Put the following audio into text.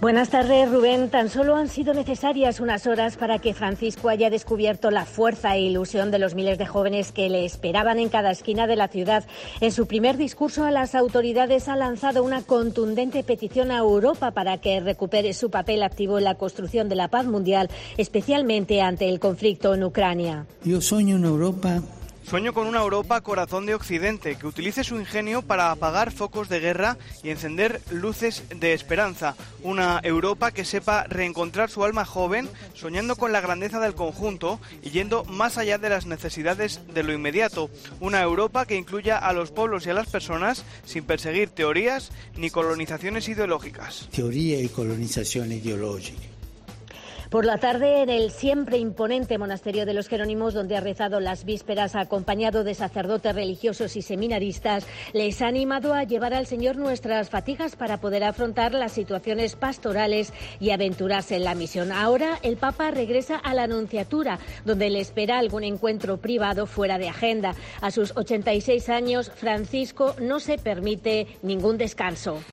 Buenas tardes, Rubén. Tan solo han sido necesarias unas horas para que Francisco haya descubierto la fuerza e ilusión de los miles de jóvenes que le esperaban en cada esquina de la ciudad. En su primer discurso a las autoridades ha lanzado una contundente petición a Europa para que recupere su papel activo en la construcción de la paz mundial, especialmente ante el conflicto en Ucrania. Yo sueño en Europa Sueño con una Europa corazón de Occidente que utilice su ingenio para apagar focos de guerra y encender luces de esperanza. Una Europa que sepa reencontrar su alma joven, soñando con la grandeza del conjunto y yendo más allá de las necesidades de lo inmediato. Una Europa que incluya a los pueblos y a las personas sin perseguir teorías ni colonizaciones ideológicas. Teoría y colonización ideológica. Por la tarde, en el siempre imponente monasterio de los Jerónimos, donde ha rezado las vísperas acompañado de sacerdotes religiosos y seminaristas, les ha animado a llevar al Señor nuestras fatigas para poder afrontar las situaciones pastorales y aventurarse en la misión. Ahora el Papa regresa a la Anunciatura, donde le espera algún encuentro privado fuera de agenda. A sus 86 años, Francisco no se permite ningún descanso.